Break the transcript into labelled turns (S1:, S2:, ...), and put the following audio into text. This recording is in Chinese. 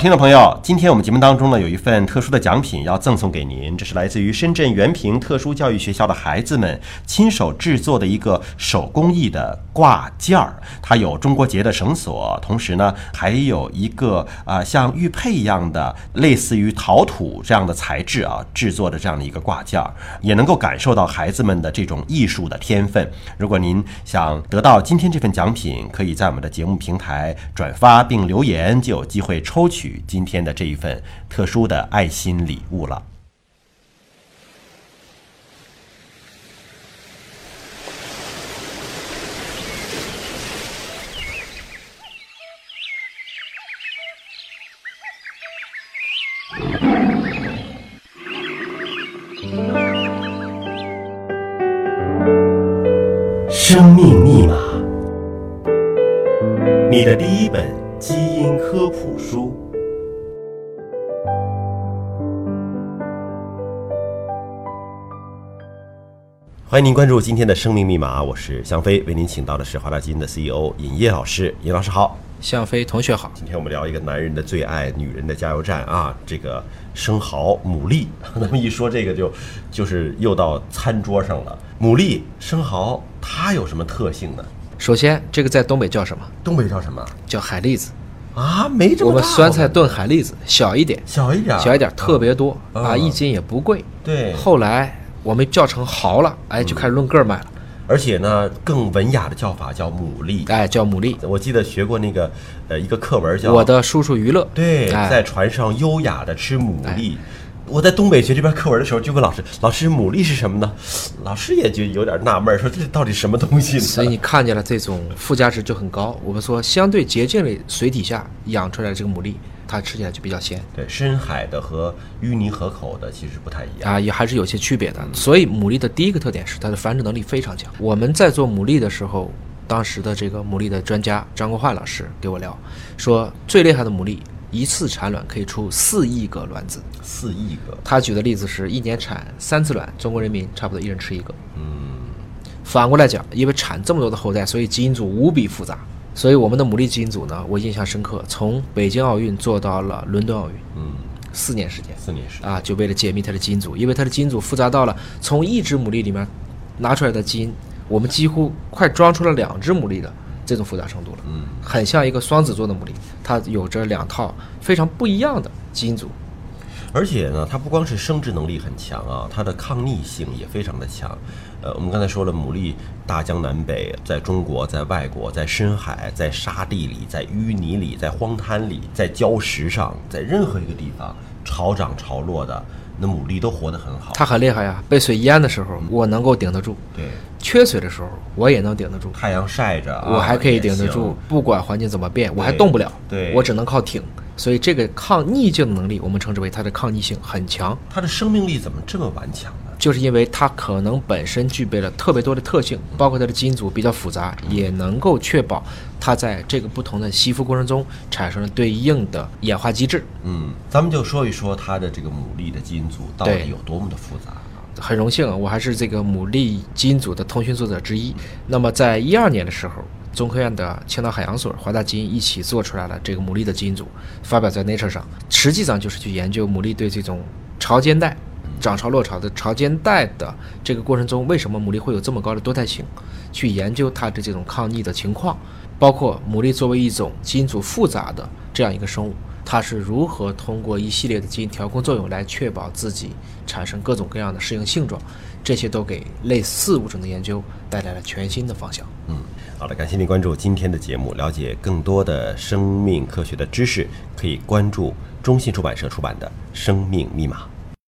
S1: 听众朋友，今天我们节目当中呢有一份特殊的奖品要赠送给您，这是来自于深圳原平特殊教育学校的孩子们亲手制作的一个手工艺的挂件儿，它有中国结的绳索，同时呢还有一个啊像玉佩一样的类似于陶土这样的材质啊制作的这样的一个挂件儿，也能够感受到孩子们的这种艺术的天分。如果您想得到今天这份奖品，可以在我们的节目平台转发并留言，就有机会抽取。今天的这一份特殊的爱心礼物了。生命密码，你的第一本基因科普书。欢迎您关注今天的生命密码，我是向飞，为您请到的是华大基因的 CEO 尹烨老师。尹老师好，
S2: 向飞同学好。
S1: 今天我们聊一个男人的最爱，女人的加油站啊，这个生蚝牡蛎。那么一说这个就就是又到餐桌上了。牡蛎、生蚝，它有什么特性呢？
S2: 首先，这个在东北叫什么？
S1: 东北叫什么？
S2: 叫海蛎子
S1: 啊，没这么
S2: 我们酸菜炖海蛎子，小一点，
S1: 小一点，
S2: 小一点，特别多啊，一斤也不贵。
S1: 对，
S2: 后来。我们叫成蚝了，哎，就开始论个卖了。
S1: 而且呢，更文雅的叫法叫牡蛎，
S2: 哎，叫牡蛎。
S1: 我记得学过那个，呃，一个课文叫《
S2: 我的叔叔娱乐》。
S1: 对，在船上优雅的吃牡蛎。我在东北学这篇课文的时候，就问老师：“老师，牡蛎是什么呢？”老师也就有点纳闷，说这到底什么东西？
S2: 所以你看见了这种附加值就很高。我们说，相对洁净的水底下养出来的这个牡蛎。它吃起来就比较鲜，
S1: 对，深海的和淤泥河口的其实不太一样
S2: 啊，也还是有些区别的。所以牡蛎的第一个特点是它的繁殖能力非常强。我们在做牡蛎的时候，当时的这个牡蛎的专家张国焕老师给我聊，说最厉害的牡蛎一次产卵可以出四亿个卵子，
S1: 四亿个。
S2: 他举的例子是一年产三次卵，中国人民差不多一人吃一个。嗯，反过来讲，因为产这么多的后代，所以基因组无比复杂。所以我们的牡蛎基因组呢，我印象深刻，从北京奥运做到了伦敦奥运，嗯，四年时间，
S1: 四年时
S2: 间。啊，就为了解密它的基因组，因为它的基因组复杂到了从一只牡蛎里面拿出来的基因，我们几乎快装出了两只牡蛎的这种复杂程度了，嗯，很像一个双子座的牡蛎，它有着两套非常不一样的基因组。
S1: 而且呢，它不光是生殖能力很强啊，它的抗逆性也非常的强。呃，我们刚才说了，牡蛎大江南北，在中国，在外国，在深海，在沙地里，在淤泥里，在荒滩里，在礁石上，在任何一个地方潮涨潮落的，那牡蛎都活得很好。
S2: 它很厉害呀，被水淹的时候，我能够顶得住；
S1: 对，
S2: 缺水的时候，我也能顶得住。
S1: 太阳晒着，
S2: 我还可以顶得住，不管环境怎么变，我还动不了。
S1: 对，
S2: 我只能靠挺。所以这个抗逆境的能力，我们称之为它的抗逆性很强。
S1: 它的生命力怎么这么顽强呢？
S2: 就是因为它可能本身具备了特别多的特性，包括它的基因组比较复杂，也能够确保它在这个不同的吸附过程中产生了对应的演化机制。
S1: 嗯，咱们就说一说它的这个牡蛎的基因组到底有多么的复杂。
S2: 很荣幸，我还是这个牡蛎基因组的通讯作者之一。那么在一二年的时候。中科院的青岛海洋所、华大基因一起做出来了这个牡蛎的基因组，发表在 Nature 上。实际上就是去研究牡蛎对这种潮间带、涨潮落潮的潮间带的这个过程中，为什么牡蛎会有这么高的多态性，去研究它的这种抗逆的情况，包括牡蛎作为一种基因组复杂的这样一个生物，它是如何通过一系列的基因调控作用来确保自己产生各种各样的适应性状，这些都给类似物种的研究带来了全新的方向。
S1: 嗯。好的，感谢您关注今天的节目。了解更多的生命科学的知识，可以关注中信出版社出版的《生命密码》。